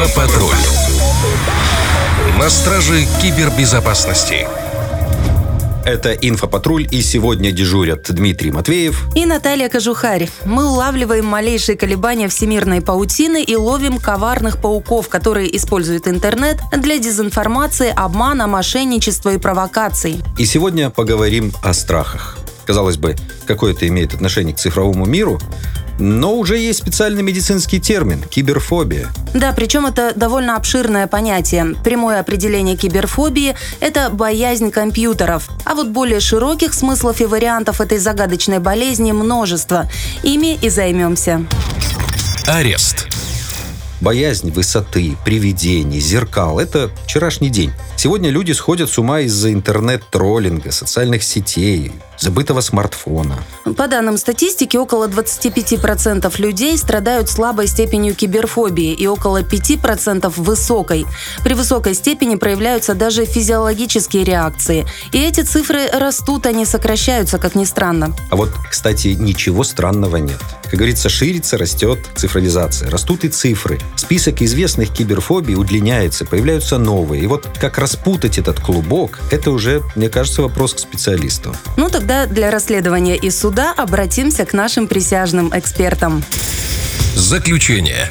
Инфопатруль. На страже кибербезопасности. Это «Инфопатруль» и сегодня дежурят Дмитрий Матвеев и Наталья Кожухарь. Мы улавливаем малейшие колебания всемирной паутины и ловим коварных пауков, которые используют интернет для дезинформации, обмана, мошенничества и провокаций. И сегодня поговорим о страхах. Казалось бы, какое это имеет отношение к цифровому миру, но уже есть специальный медицинский термин – киберфобия. Да, причем это довольно обширное понятие. Прямое определение киберфобии – это боязнь компьютеров. А вот более широких смыслов и вариантов этой загадочной болезни множество. Ими и займемся. Арест. Боязнь высоты, привидений, зеркал – это вчерашний день. Сегодня люди сходят с ума из-за интернет-троллинга, социальных сетей, забытого смартфона. По данным статистики, около 25% людей страдают слабой степенью киберфобии и около 5% высокой. При высокой степени проявляются даже физиологические реакции. И эти цифры растут, не сокращаются, как ни странно. А вот, кстати, ничего странного нет. Как говорится, ширится, растет цифровизация. Растут и цифры. Список известных киберфобий удлиняется, появляются новые. И вот как распутать этот клубок, это уже, мне кажется, вопрос к специалисту. Ну тогда для расследования и суда обратимся к нашим присяжным экспертам. Заключение.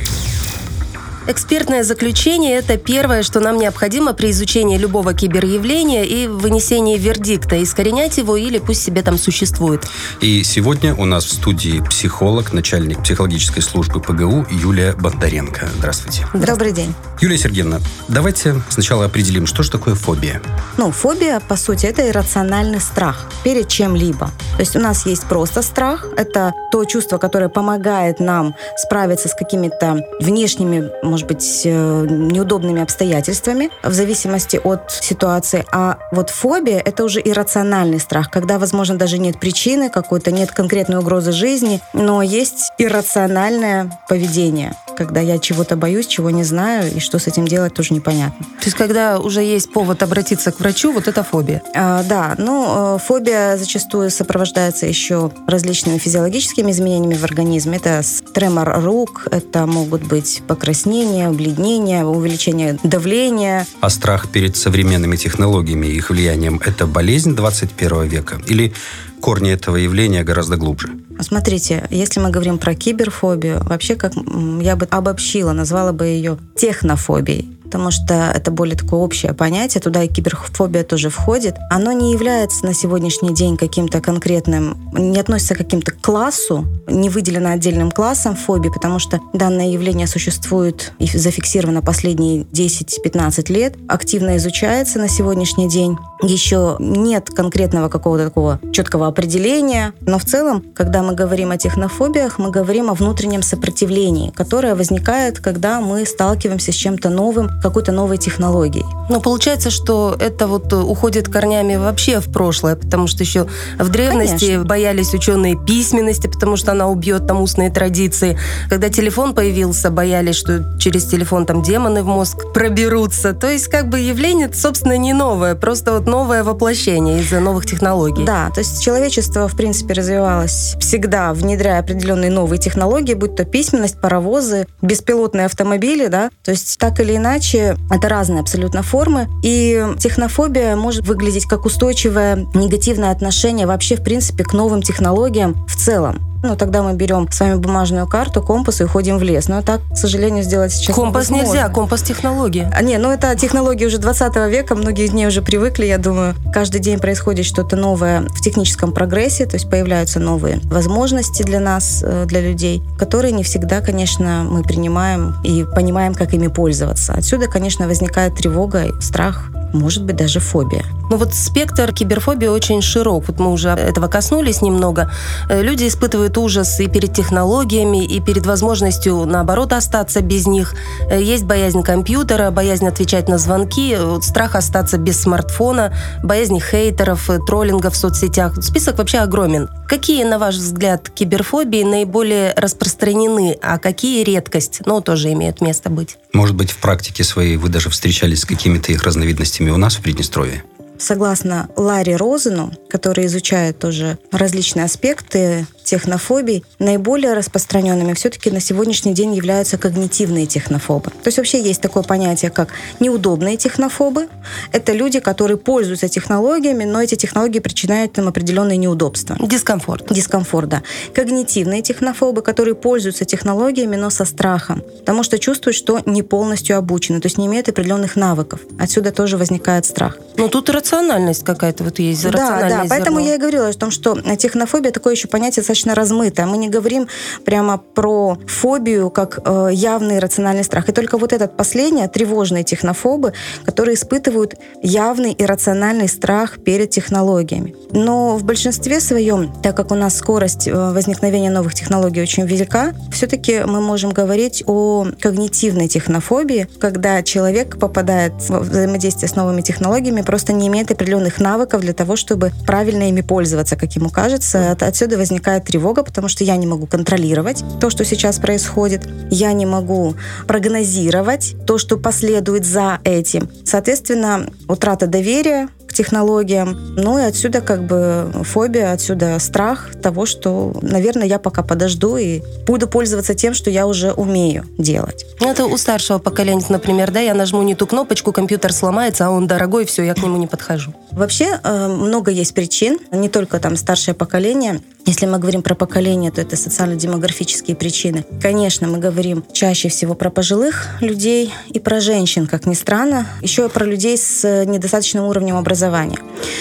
Экспертное заключение – это первое, что нам необходимо при изучении любого киберявления и вынесении вердикта, искоренять его или пусть себе там существует. И сегодня у нас в студии психолог, начальник психологической службы ПГУ Юлия Бондаренко. Здравствуйте. Добрый день. Юлия Сергеевна, давайте сначала определим, что же такое фобия. Ну, фобия, по сути, это иррациональный страх перед чем-либо. То есть у нас есть просто страх, это то чувство, которое помогает нам справиться с какими-то внешними, может быть, э, неудобными обстоятельствами в зависимости от ситуации. А вот фобия — это уже иррациональный страх, когда, возможно, даже нет причины какой-то, нет конкретной угрозы жизни, но есть иррациональное поведение когда я чего-то боюсь, чего не знаю, и что с этим делать, тоже непонятно. То есть, когда уже есть повод обратиться к врачу, вот это фобия? А, да, ну, э, фобия зачастую сопровождается еще различными физиологическими изменениями в организме. Это тремор рук, это могут быть покраснения, бледнение, увеличение давления. А страх перед современными технологиями и их влиянием – это болезнь 21 века? Или корни этого явления гораздо глубже? Смотрите, если мы говорим про киберфобию, вообще как я бы обобщила, назвала бы ее технофобией потому что это более такое общее понятие, туда и киберфобия тоже входит. Оно не является на сегодняшний день каким-то конкретным, не относится к каким-то классу, не выделено отдельным классом фобии, потому что данное явление существует и зафиксировано последние 10-15 лет, активно изучается на сегодняшний день. Еще нет конкретного какого-то такого четкого определения, но в целом, когда мы говорим о технофобиях, мы говорим о внутреннем сопротивлении, которое возникает, когда мы сталкиваемся с чем-то новым, какой-то новой технологией. Но получается, что это вот уходит корнями вообще в прошлое, потому что еще в древности Конечно. боялись ученые письменности, потому что она убьет там устные традиции. Когда телефон появился, боялись, что через телефон там демоны в мозг проберутся. То есть как бы явление, собственно, не новое, просто вот новое воплощение из-за новых технологий. Да, то есть человечество, в принципе, развивалось всегда, внедряя определенные новые технологии, будь то письменность, паровозы, беспилотные автомобили, да, то есть так или иначе иначе, это разные абсолютно формы. И технофобия может выглядеть как устойчивое негативное отношение вообще, в принципе, к новым технологиям в целом. Ну, тогда мы берем с вами бумажную карту, компас и уходим в лес. Но так, к сожалению, сделать сейчас Компас невозможно. нельзя, компас технология. А, не, ну это технологии уже 20 века, многие из них уже привыкли, я думаю. Каждый день происходит что-то новое в техническом прогрессе, то есть появляются новые возможности для нас, э, для людей, которые не всегда, конечно, мы принимаем и понимаем, как ими пользоваться. Отсюда, конечно, возникает тревога, страх, может быть, даже фобия. Ну вот спектр киберфобии очень широк. Вот мы уже этого коснулись немного. Э, люди испытывают ужас и перед технологиями, и перед возможностью, наоборот, остаться без них. Э, есть боязнь компьютера, боязнь отвечать на звонки, э, страх остаться без смартфона, боязнь хейтеров, троллинга в соцсетях. Список вообще огромен. Какие, на ваш взгляд, киберфобии наиболее распространены, а какие редкость, но ну, тоже имеют место быть? Может быть, в практике своей вы даже встречались с какими-то их разновидностями у нас в Приднестровье? Согласно Ларри Розену, который изучает тоже различные аспекты технофобий наиболее распространенными все-таки на сегодняшний день являются когнитивные технофобы. То есть вообще есть такое понятие, как неудобные технофобы. Это люди, которые пользуются технологиями, но эти технологии причиняют им определенные неудобства. Дискомфорт. Дискомфорт, да. Когнитивные технофобы, которые пользуются технологиями, но со страхом, потому что чувствуют, что не полностью обучены, то есть не имеют определенных навыков. Отсюда тоже возникает страх. Но тут рациональность какая-то вот есть. Да, да, поэтому я и говорила о том, что технофобия такое еще понятие достаточно размытое. Мы не говорим прямо про фобию как э, явный рациональный страх. И только вот этот последний, тревожные технофобы, которые испытывают явный и рациональный страх перед технологиями. Но в большинстве своем, так как у нас скорость э, возникновения новых технологий очень велика, все-таки мы можем говорить о когнитивной технофобии, когда человек попадает в взаимодействие с новыми технологиями, просто не имеет определенных навыков для того, чтобы правильно ими пользоваться, как ему кажется. Отсюда возникает тревога, потому что я не могу контролировать то, что сейчас происходит. Я не могу прогнозировать то, что последует за этим. Соответственно, утрата доверия к технологиям. Ну и отсюда как бы фобия, отсюда страх того, что, наверное, я пока подожду и буду пользоваться тем, что я уже умею делать. Ну, это у старшего поколения, например, да, я нажму не ту кнопочку, компьютер сломается, а он дорогой, все, я к нему не подхожу. Вообще э, много есть причин, не только там старшее поколение. Если мы говорим про поколение, то это социально-демографические причины. Конечно, мы говорим чаще всего про пожилых людей и про женщин, как ни странно. Еще и про людей с недостаточным уровнем образования.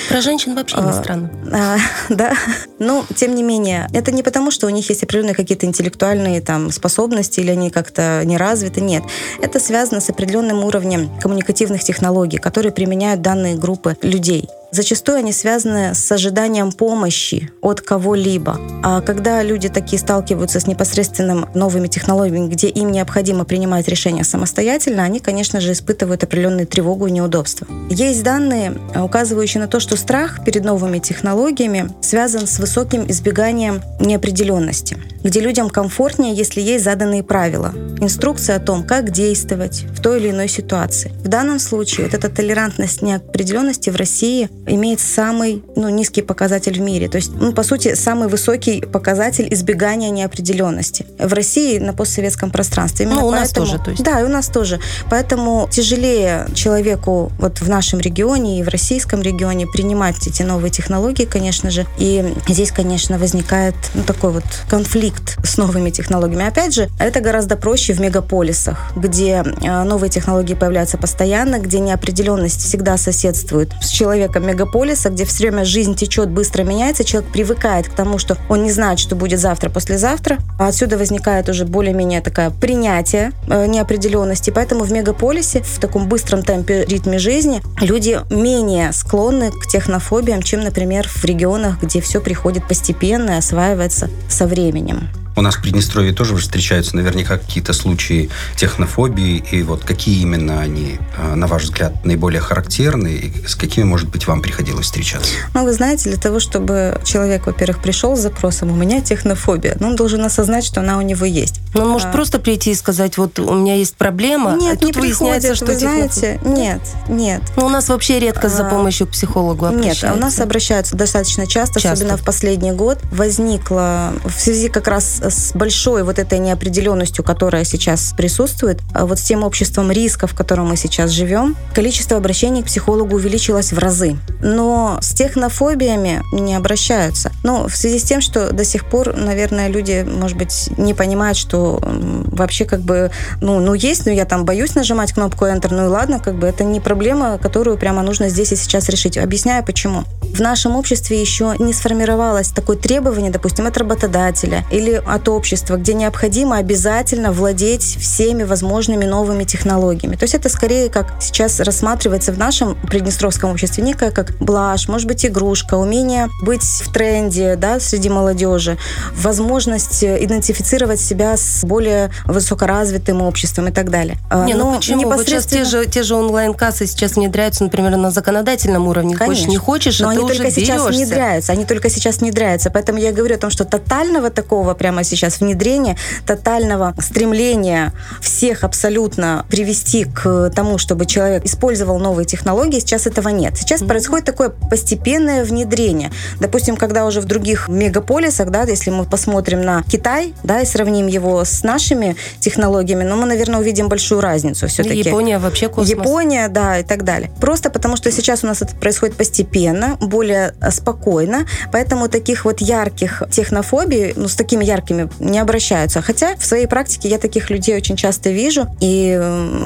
Про женщин вообще не А, странно. А, да, но тем не менее, это не потому, что у них есть определенные какие-то интеллектуальные там способности или они как-то не развиты, нет. Это связано с определенным уровнем коммуникативных технологий, которые применяют данные группы людей. Зачастую они связаны с ожиданием помощи от кого-либо. А когда люди такие сталкиваются с непосредственным новыми технологиями, где им необходимо принимать решения самостоятельно, они, конечно же, испытывают определенную тревогу и неудобства. Есть данные, указывающие на то, что страх перед новыми технологиями связан с высоким избеганием неопределенности, где людям комфортнее, если есть заданные правила, инструкция о том, как действовать в той или иной ситуации. В данном случае вот эта толерантность неопределенности в России имеет самый ну, низкий показатель в мире. То есть, ну, по сути, самый высокий показатель избегания неопределенности. В России на постсоветском пространстве. Именно Ну, у нас поэтому- тоже, то есть. Да, и у нас тоже. Поэтому тяжелее человеку вот в нашем регионе и в российском регионе принимать эти новые технологии, конечно же. И здесь, конечно, возникает ну, такой вот конфликт с новыми технологиями. Опять же, это гораздо проще в мегаполисах, где э, новые технологии появляются постоянно, где неопределенность всегда соседствует с человеком мегаполиса, где все время жизнь течет, быстро меняется, человек привыкает к тому, что он не знает, что будет завтра, послезавтра. А отсюда возникает уже более-менее такое принятие э, неопределенности. Поэтому в мегаполисе, в таком быстром темпе, ритме жизни, люди менее склонны к технофобиям, чем, например, в регионах, где все приходит постепенно и осваивается со временем. У нас в Приднестровье тоже встречаются наверняка какие-то случаи технофобии. И вот какие именно они, э, на ваш взгляд, наиболее характерны? И с какими, может быть, вам приходилось встречаться? Ну, вы знаете, для того, чтобы человек, во-первых, пришел с запросом «у меня технофобия», ну, он должен осознать, что она у него есть. Ну, он может А. просто прийти и сказать, вот у меня есть проблема, нет, а тут не выясняется, приходит, что вы технофобия. знаете, нет, нет. Ну, у нас вообще редко за А, помощью к психологу Нет, обращаются. а у нас обращаются достаточно часто, Часто. особенно в последний год. Возникла в связи как раз с большой вот этой неопределенностью, которая сейчас присутствует, а вот с тем обществом риска, в котором мы сейчас живем, количество обращений к психологу увеличилось в разы. Но с технофобиями не обращаются. Ну, в связи с тем, что до сих пор, наверное, люди, может быть, не понимают, что вообще как бы, ну, ну есть, но я там боюсь нажимать кнопку Enter, ну и ладно, как бы это не проблема, которую прямо нужно здесь и сейчас решить. Объясняю, почему. В нашем обществе еще не сформировалось такое требование, допустим, от работодателя или от общества, где необходимо обязательно владеть всеми возможными новыми технологиями. То есть это скорее как сейчас рассматривается в нашем приднестровском обществе некая как блажь, может быть, игрушка, умение быть в тренде да, среди молодежи, возможность идентифицировать себя с более высокоразвитым обществом и так далее. А, Не, ну Но почему? Вот сейчас те непосредственно- же, те же онлайн-кассы сейчас внедряются, например, на законодательном уровне. Хочешь, Конечно. не хочешь, Но а они ты уже только сейчас берешься. внедряются. Они только сейчас внедряются. Поэтому я говорю о том, что тотального такого прямо сейчас внедрения, тотального стремления всех абсолютно привести к тому, чтобы человек использовал новые технологии, сейчас этого нет. Сейчас mm-hmm. происходит такое постепенное внедрение. Допустим, когда уже в других мегаполисах, да, если мы посмотрим на Китай, да, и сравним его с нашими технологиями, ну, мы, наверное, увидим большую разницу все-таки. Япония вообще космос. Япония, да, и так далее. Просто потому, что сейчас у нас это происходит постепенно, более спокойно, поэтому таких вот ярких технофобий, ну, с такими яркими не обращаются. Хотя в своей практике я таких людей очень часто вижу, и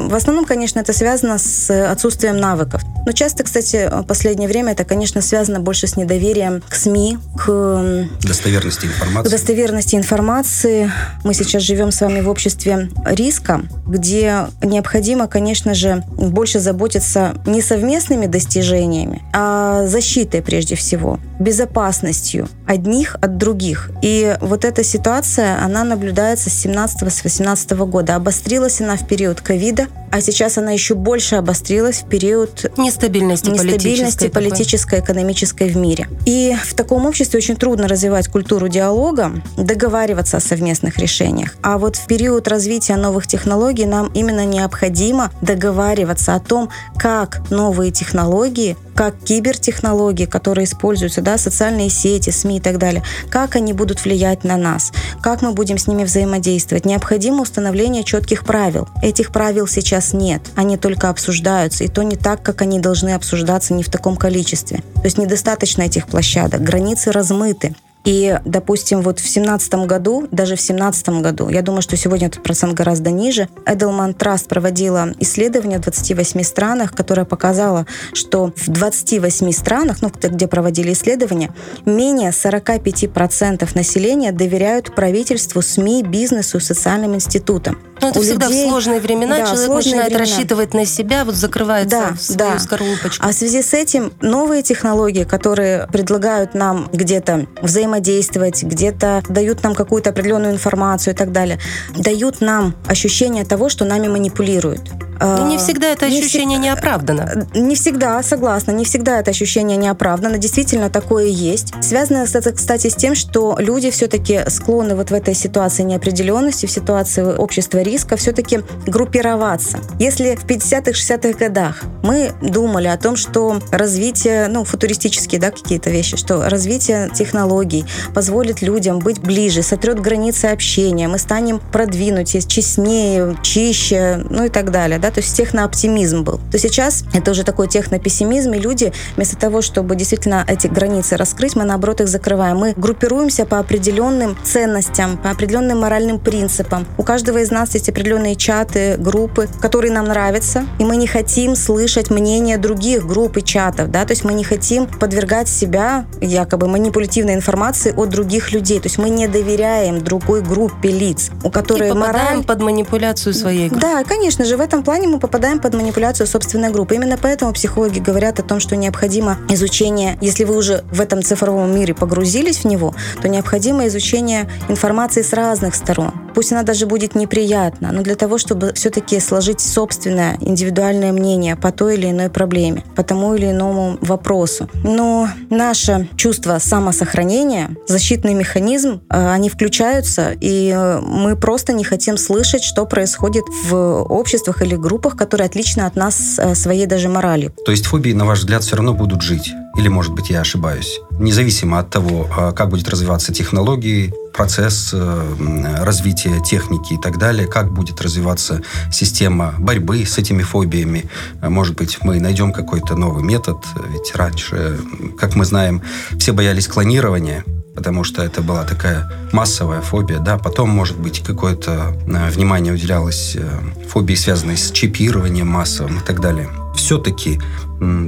в основном, конечно, это связано с отсутствием навыков. Но часто, кстати, в последнее время это, конечно, связано больше с недоверием к СМИ, к достоверности информации. К достоверности информации. Мы сейчас живем с вами в обществе риска, где необходимо, конечно же, больше заботиться не совместными достижениями, а защитой прежде всего, безопасностью одних от других. И вот эта ситуация, она наблюдается с 17-18 года. Обострилась она в период ковида, а сейчас она еще больше обострилась в период нестабильности, нестабильности политической, политической экономической в мире. И в таком обществе очень трудно развивать культуру диалога, договариваться о совместных решениях. А вот в период развития новых технологий нам именно необходимо договариваться о том, как новые технологии как кибертехнологии, которые используются, да, социальные сети, СМИ и так далее, как они будут влиять на нас, как мы будем с ними взаимодействовать. Необходимо установление четких правил. Этих правил сейчас нет, они только обсуждаются, и то не так, как они должны обсуждаться, не в таком количестве. То есть недостаточно этих площадок, границы размыты. И, допустим, вот в 2017 году, даже в 2017 году, я думаю, что сегодня этот процент гораздо ниже, Edelman Trust проводила исследование в 28 странах, которое показало, что в 28 странах, ну, где проводили исследования, менее 45% населения доверяют правительству, СМИ, бизнесу, социальным институтам. Ну, это У всегда людей, в сложные времена да, человек сложные начинает времена. рассчитывать на себя, вот закрывается да, в свою да. скорлупочку. А в связи с этим новые технологии, которые предлагают нам где-то взаимодействовать, где-то дают нам какую-то определенную информацию и так далее, дают нам ощущение того, что нами манипулируют. Но не всегда это ощущение не, не оправдано. Не всегда, согласна, не всегда это ощущение не оправдано. Действительно, такое есть. Связано это, кстати, с тем, что люди все-таки склонны вот в этой ситуации неопределенности, в ситуации общества риска, все-таки группироваться. Если в 50-х, 60-х годах мы думали о том, что развитие, ну, футуристические, да, какие-то вещи, что развитие технологий позволит людям быть ближе, сотрет границы общения, мы станем продвинутее, честнее, чище, ну и так далее, да, то есть технооптимизм был. То сейчас это уже такой технопессимизм, и люди вместо того, чтобы действительно эти границы раскрыть, мы наоборот их закрываем. Мы группируемся по определенным ценностям, по определенным моральным принципам. У каждого из нас есть определенные чаты, группы, которые нам нравятся, и мы не хотим слышать мнение других групп и чатов, да, то есть мы не хотим подвергать себя якобы манипулятивной информации от других людей, то есть мы не доверяем другой группе лиц, у которой и мораль... под манипуляцию своей группы. Да, конечно же, в этом плане мы попадаем под манипуляцию собственной группы. Именно поэтому психологи говорят о том, что необходимо изучение, если вы уже в этом цифровом мире погрузились в него, то необходимо изучение информации с разных сторон. Пусть она даже будет неприятна, но для того, чтобы все-таки сложить собственное индивидуальное мнение по той или иной проблеме, по тому или иному вопросу. Но наше чувство самосохранения, защитный механизм, э, они включаются, и э, мы просто не хотим слышать, что происходит в обществах или группах, которые отличны от нас э, своей даже моралью. То есть фобии, на ваш взгляд, все равно будут жить? Или, может быть, я ошибаюсь? Независимо от того, а, как будет развиваться технологии, процесс э, развития техники и так далее, как будет развиваться система борьбы с этими фобиями. Может быть, мы найдем какой-то новый метод, ведь раньше, как мы знаем, все боялись клонирования, потому что это была такая массовая фобия, да, потом, может быть, какое-то э, внимание уделялось э, фобии, связанной с чипированием массовым и так далее. Все-таки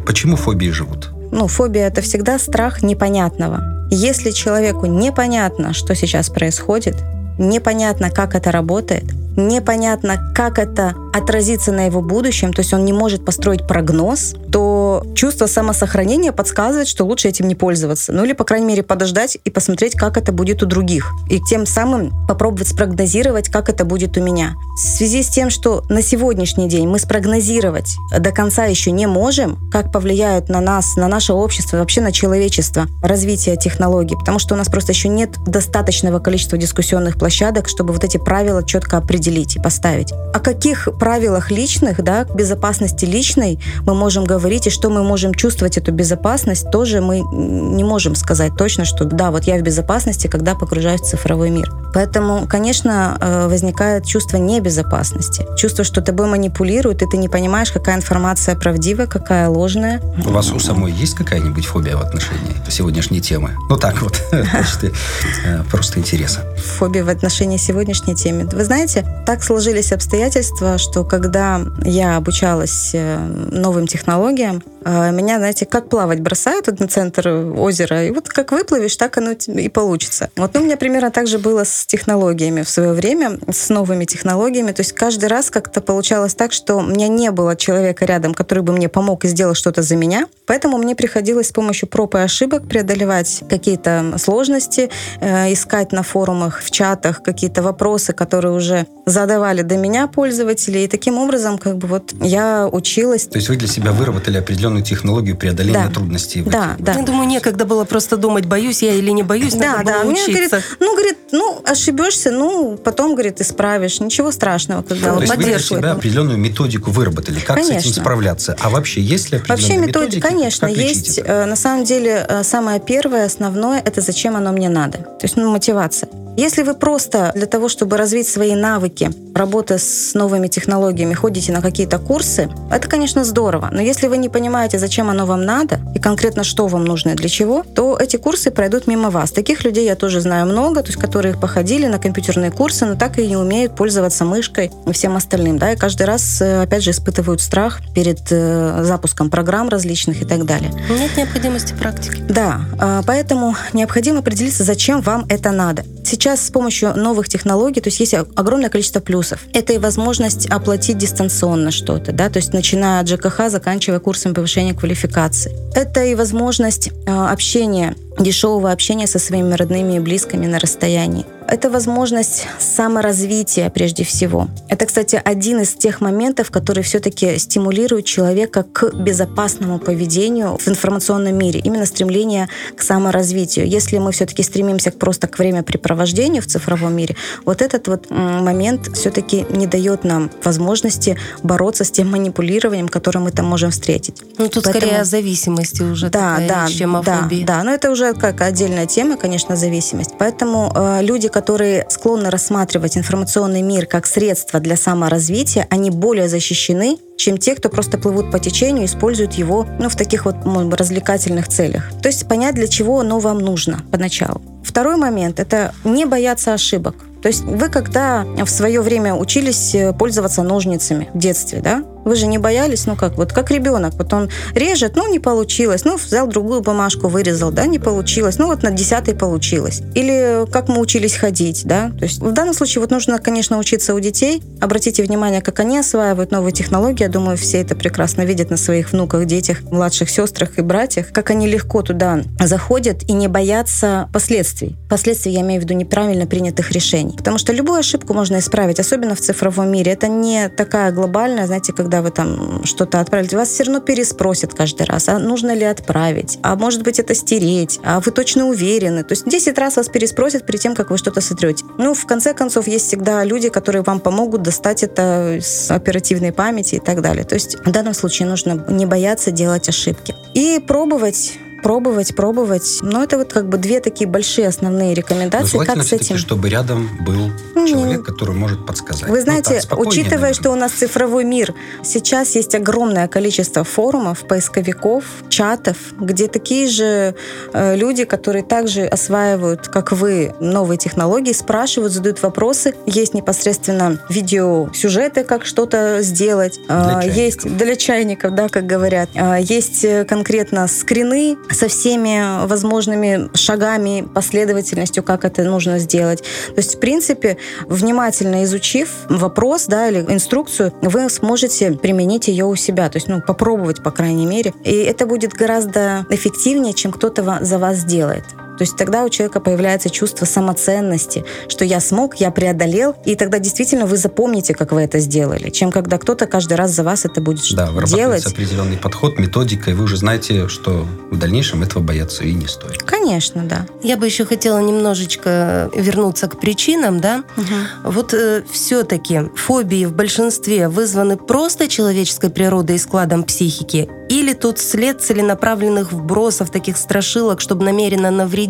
почему фобии живут? Ну, фобия это всегда страх непонятного. Если человеку непонятно, что сейчас происходит, непонятно, как это работает, непонятно, как это отразится на его будущем, то есть он не может построить прогноз, то чувство самосохранения подсказывает, что лучше этим не пользоваться. Ну или, по крайней мере, подождать и посмотреть, как это будет у других. И тем самым попробовать спрогнозировать, как это будет у меня. В связи с тем, что на сегодняшний день мы спрогнозировать до конца еще не можем, как повлияют на нас, на наше общество, вообще на человечество развитие технологий, потому что у нас просто еще нет достаточного количества дискуссионных площадок, чтобы вот эти правила четко определить и поставить. О каких правилах личных, да, безопасности личной мы можем говорить и что мы можем чувствовать эту безопасность, тоже мы не можем сказать точно, что да, вот я в безопасности, когда погружаюсь в цифровой мир. Поэтому, конечно, э, возникает чувство небезопасности. Чувство, что тобой манипулируют, и ты не понимаешь, какая информация правдивая, какая ложная. У вас у самой есть какая-нибудь фобия в отношении сегодняшней темы? Ну так вот, э, просто интереса. Фобия в отношении сегодняшней темы. Вы знаете, так сложились обстоятельства, что когда я обучалась э, новым технологиям, меня, знаете, как плавать бросают на центр озера, и вот как выплывешь, так оно и получится. Вот ну, у меня примерно так же было с технологиями в свое время, с новыми технологиями. То есть каждый раз как-то получалось так, что у меня не было человека рядом, который бы мне помог и сделал что-то за меня. Поэтому мне приходилось с помощью проб и ошибок преодолевать какие-то сложности, э, искать на форумах, в чатах какие-то вопросы, которые уже задавали до меня пользователи. И таким образом как бы вот я училась. То есть вы для себя выработали определенную технологию преодоления да. трудностей? Да, да. Я думаю, некогда было просто думать, боюсь я или не боюсь. Да, да. Мне говорит, ну, говорит, ну, ошибешься, ну, потом, говорит, исправишь. Ничего страшного, когда То есть вы для себя определенную методику выработали, как конечно. с этим справляться. А вообще есть ли определенные Вообще методика, конечно, есть. Это? Э, на самом деле, э, самое первое, основное, это зачем оно мне надо. То есть, ну, мотивация. Если вы просто для того, чтобы развить свои навыки, работы с новыми технологиями, ходите на какие-то курсы, это, конечно, здорово. Но если вы не понимаете, зачем оно вам надо и конкретно что вам нужно и для чего, то эти курсы пройдут мимо вас. Таких людей я тоже знаю много, то есть которые походили на компьютерные курсы, но так и не умеют пользоваться мышкой и всем остальным. Да, и каждый раз, э, опять же, испытывают страх перед э, запуском программ различных и так далее. Нет необходимости практики. Да, а, поэтому необходимо определиться, зачем вам это надо. Сейчас с помощью новых технологий, то есть есть огромное количество плюсов. Это и возможность оплатить дистанционно что-то, да, то есть начиная от ЖКХ, заканчивая курсом повышения квалификации. Это и возможность э, общения дешевого общения со своими родными и близкими на расстоянии. Это возможность саморазвития прежде всего. Это, кстати, один из тех моментов, который все-таки стимулирует человека к безопасному поведению в информационном мире. Именно стремление к саморазвитию. Если мы все-таки стремимся просто к времяпрепровождению в цифровом мире, вот этот вот момент все-таки не дает нам возможности бороться с тем манипулированием, которое мы там можем встретить. Ну, тут Поэтому... скорее о зависимости уже да, такая, да, чем о да, фобии. Да, но это уже как отдельная тема, конечно, зависимость. Поэтому э, люди, которые склонны рассматривать информационный мир как средство для саморазвития, они более защищены, чем те, кто просто плывут по течению, используют его ну, в таких вот может, развлекательных целях. То есть понять, для чего оно вам нужно поначалу. Второй момент – это не бояться ошибок. То есть вы когда в свое время учились э, пользоваться ножницами в детстве, да, вы же не боялись, ну как, вот как ребенок, вот он режет, ну не получилось, ну взял другую бумажку, вырезал, да, не получилось, ну вот на десятой получилось. Или как мы учились ходить, да, то есть в данном случае вот нужно, конечно, учиться у детей, обратите внимание, как они осваивают новые технологии, я думаю, все это прекрасно видят на своих внуках, детях, младших сестрах и братьях, как они легко туда заходят и не боятся последствий. Последствий я имею в виду неправильно принятых решений. Потому что любую ошибку можно исправить, особенно в цифровом мире. Это не такая глобальная, знаете, когда вы там что-то отправили, вас все равно переспросят каждый раз, а нужно ли отправить, а может быть это стереть, а вы точно уверены. То есть 10 раз вас переспросят перед тем, как вы что-то сотрете. Ну, в конце концов, есть всегда люди, которые вам помогут достать это с оперативной памяти и так далее. То есть в данном случае нужно не бояться делать ошибки. И пробовать пробовать, пробовать. Но это вот как бы две такие большие основные рекомендации. как с этим? чтобы рядом был mm. человек, который может подсказать. Вы знаете, ну, так, учитывая, наверное. что у нас цифровой мир, сейчас есть огромное количество форумов, поисковиков, чатов, где такие же э, люди, которые также осваивают, как вы, новые технологии, спрашивают, задают вопросы. Есть непосредственно видеосюжеты, как что-то сделать. Для э, есть для чайников, да, как говорят. Э, есть конкретно скрины со всеми возможными шагами, последовательностью, как это нужно сделать. То есть, в принципе, внимательно изучив вопрос да, или инструкцию, вы сможете применить ее у себя, то есть ну, попробовать, по крайней мере. И это будет гораздо эффективнее, чем кто-то за вас сделает. То есть тогда у человека появляется чувство самоценности, что я смог, я преодолел, и тогда действительно вы запомните, как вы это сделали, чем когда кто-то каждый раз за вас это будет да, делать. определенный подход, методика, и вы уже знаете, что в дальнейшем этого бояться и не стоит. Конечно, да. Я бы еще хотела немножечко вернуться к причинам, да. Угу. Вот э, все-таки фобии в большинстве вызваны просто человеческой природой и складом психики, или тут след целенаправленных вбросов, таких страшилок, чтобы намеренно навредить?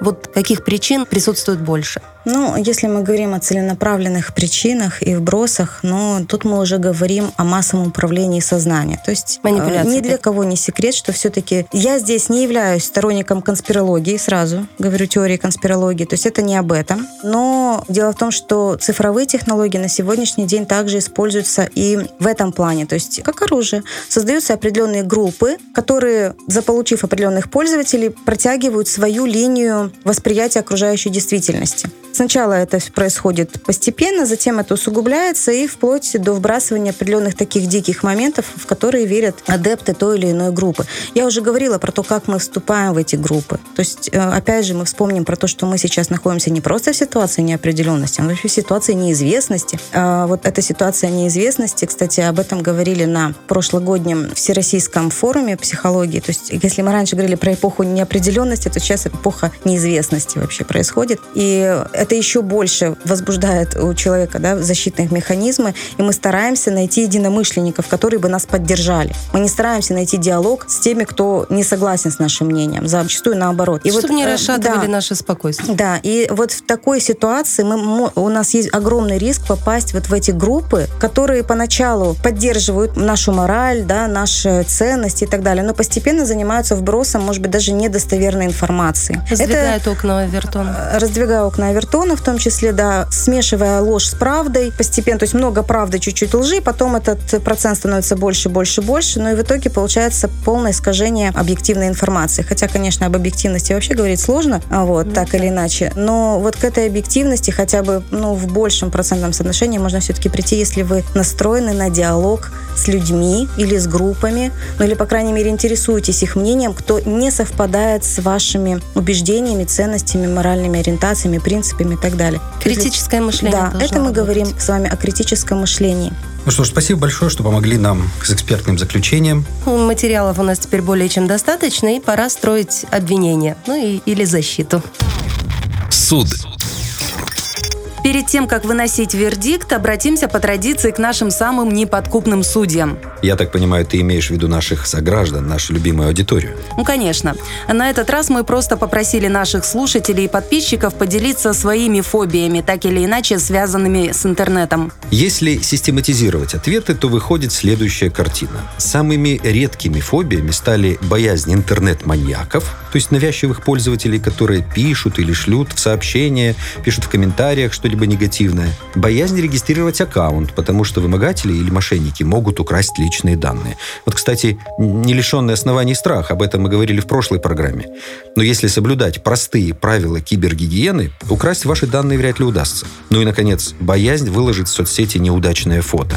Вот каких причин присутствует больше? Ну, если мы говорим о целенаправленных причинах и вбросах, ну, тут мы уже говорим о массовом управлении сознания. То есть э, ни для кого не секрет, что все-таки я здесь не являюсь сторонником конспирологии, сразу говорю теории конспирологии, то есть это не об этом. Но дело в том, что цифровые технологии на сегодняшний день также используются и в этом плане, то есть как оружие. Создаются определенные группы, которые, заполучив определенных пользователей, протягивают свою линию восприятия окружающей действительности. Сначала это происходит постепенно, затем это усугубляется и вплоть до вбрасывания определенных таких диких моментов, в которые верят адепты той или иной группы. Я уже говорила про то, как мы вступаем в эти группы. То есть, э, опять же, мы вспомним про то, что мы сейчас находимся не просто в ситуации неопределенности, а вообще в ситуации неизвестности. А вот эта ситуация неизвестности, кстати, об этом говорили на прошлогоднем Всероссийском форуме психологии. То есть, если мы раньше говорили про эпоху неопределенности, то сейчас эпоха неизвестности вообще происходит. И это еще больше возбуждает у человека да, защитные механизмы, и мы стараемся найти единомышленников, которые бы нас поддержали. Мы не стараемся найти диалог с теми, кто не согласен с нашим мнением, зачастую наоборот. И Чтобы вот, не э, расшатывали да, наше спокойствие. Да, и вот в такой ситуации мы, у нас есть огромный риск попасть вот в эти группы, которые поначалу поддерживают нашу мораль, да, наши ценности и так далее, но постепенно занимаются вбросом, может быть, даже недостоверной информации. Раздвигают Это, окна Авертона. Раздвигая окна Авертона Платона, в том числе, да, смешивая ложь с правдой постепенно, то есть много правды, чуть-чуть лжи, потом этот процент становится больше, больше, больше, но и в итоге получается полное искажение объективной информации. Хотя, конечно, об объективности вообще говорить сложно, а вот, mm так или иначе, но вот к этой объективности хотя бы, ну, в большем процентном соотношении можно все-таки прийти, если вы настроены на диалог с людьми или с группами, ну или, по крайней мере, интересуетесь их мнением, кто не совпадает с вашими убеждениями, ценностями, моральными ориентациями, принципами принципами и так далее. Критическое мышление. Да, это мы работать. говорим с вами о критическом мышлении. Ну что ж, спасибо большое, что помогли нам с экспертным заключением. Материалов у нас теперь более чем достаточно, и пора строить обвинение, ну и, или защиту. Суд. Перед тем, как выносить вердикт, обратимся по традиции к нашим самым неподкупным судьям. Я так понимаю, ты имеешь в виду наших сограждан, нашу любимую аудиторию? Ну, конечно. На этот раз мы просто попросили наших слушателей и подписчиков поделиться своими фобиями, так или иначе связанными с интернетом. Если систематизировать ответы, то выходит следующая картина. Самыми редкими фобиями стали боязнь интернет-маньяков, то есть навязчивых пользователей, которые пишут или шлют в сообщения, пишут в комментариях что-либо негативное. Боязнь регистрировать аккаунт, потому что вымогатели или мошенники могут украсть личные данные. Вот, кстати, не лишенный оснований страх, об этом мы говорили в прошлой программе. Но если соблюдать простые правила кибергигиены, украсть ваши данные вряд ли удастся. Ну и, наконец, боязнь выложить в соцсети неудачное фото.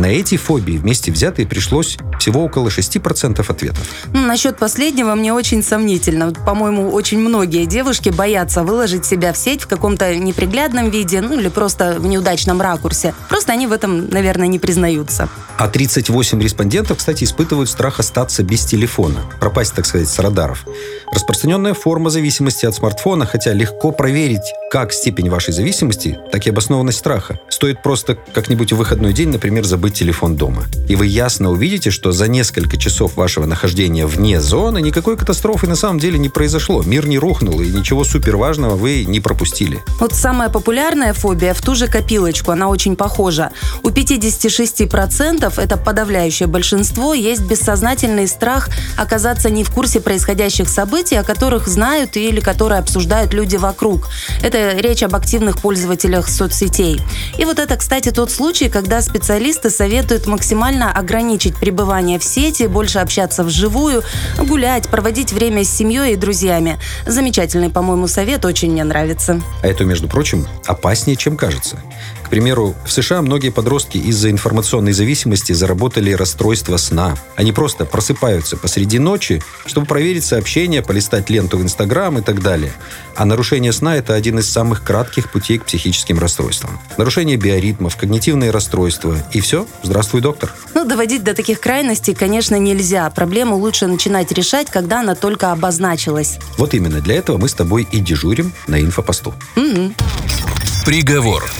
На эти фобии вместе взятые пришлось всего около 6% ответов. Ну, насчет последнего мне очень сомнительно. По-моему, очень многие девушки боятся выложить себя в сеть в каком-то неприглядном виде, ну или просто в неудачном ракурсе. Просто они в этом, наверное, не признаются. А 38 респондентов, кстати, испытывают страх остаться без телефона, пропасть, так сказать, с радаров. Распространенная форма зависимости от смартфона, хотя легко проверить как степень вашей зависимости, так и обоснованность страха. Стоит просто как-нибудь в выходной день, например, забыть телефон дома. И вы ясно увидите, что за несколько часов вашего нахождения вне зоны никакой катастрофы на самом деле не произошло. Мир не рухнул, и ничего супер важного вы не пропустили. Вот самая популярная фобия в ту же копилочку, она очень похожа. У 56% это подавляющее большинство, есть бессознательный страх оказаться не в курсе происходящих событий, о которых знают или которые обсуждают люди вокруг. Это речь об активных пользователях соцсетей. И вот это, кстати, тот случай, когда специалисты советуют максимально ограничить пребывание в сети, больше общаться вживую, гулять, проводить время с семьей и друзьями. Замечательный, по-моему, совет, очень мне нравится. А это, между прочим, опаснее, чем кажется. К примеру, в США многие подростки из-за информационной зависимости заработали расстройство сна. Они просто просыпаются посреди ночи, чтобы проверить сообщения, полистать ленту в Инстаграм и так далее. А нарушение сна – это один из самых кратких путей к психическим расстройствам. Нарушение биоритмов, когнитивные расстройства. И все. Здравствуй, доктор. Ну, доводить до таких крайностей, конечно, нельзя. Проблему лучше начинать решать, когда она только обозначилась. Вот именно для этого мы с тобой и дежурим на инфопосту. Угу. Приговор.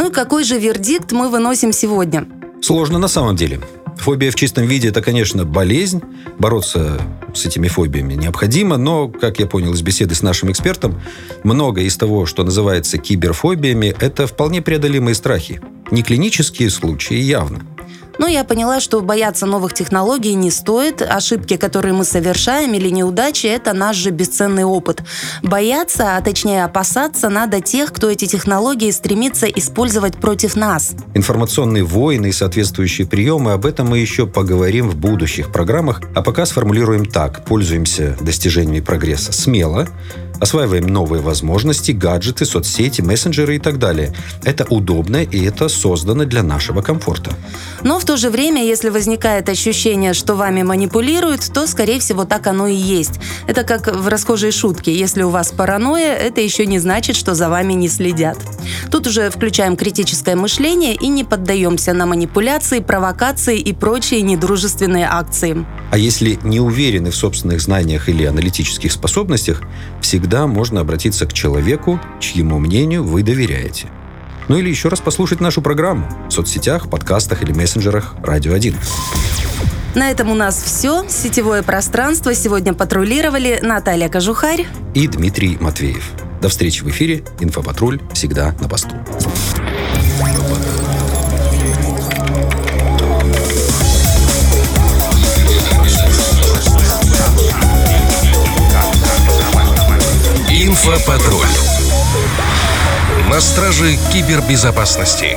Ну и какой же вердикт мы выносим сегодня? Сложно на самом деле. Фобия в чистом виде – это, конечно, болезнь. Бороться с этими фобиями необходимо, но, как я понял из беседы с нашим экспертом, многое из того, что называется киберфобиями, это вполне преодолимые страхи. Не клинические случаи явно. Но я поняла, что бояться новых технологий не стоит. Ошибки, которые мы совершаем или неудачи, это наш же бесценный опыт. Бояться, а точнее опасаться, надо тех, кто эти технологии стремится использовать против нас. Информационные войны и соответствующие приемы, об этом мы еще поговорим в будущих программах, а пока сформулируем так. Пользуемся достижениями прогресса смело, осваиваем новые возможности, гаджеты, соцсети, мессенджеры и так далее. Это удобно и это создано для нашего комфорта. Но в то же время, если возникает ощущение, что вами манипулируют, то, скорее всего, так оно и есть. Это как в расхожей шутке. Если у вас паранойя, это еще не значит, что за вами не следят. Тут уже включаем критическое мышление и не поддаемся на манипуляции, провокации и прочие недружественные акции. А если не уверены в собственных знаниях или аналитических способностях, всегда можно обратиться к человеку, чьему мнению вы доверяете. Ну или еще раз послушать нашу программу в соцсетях, подкастах или мессенджерах «Радио 1». На этом у нас все. Сетевое пространство сегодня патрулировали Наталья Кожухарь и Дмитрий Матвеев. До встречи в эфире. Инфопатруль всегда на посту. Инфопатруль. На страже кибербезопасности.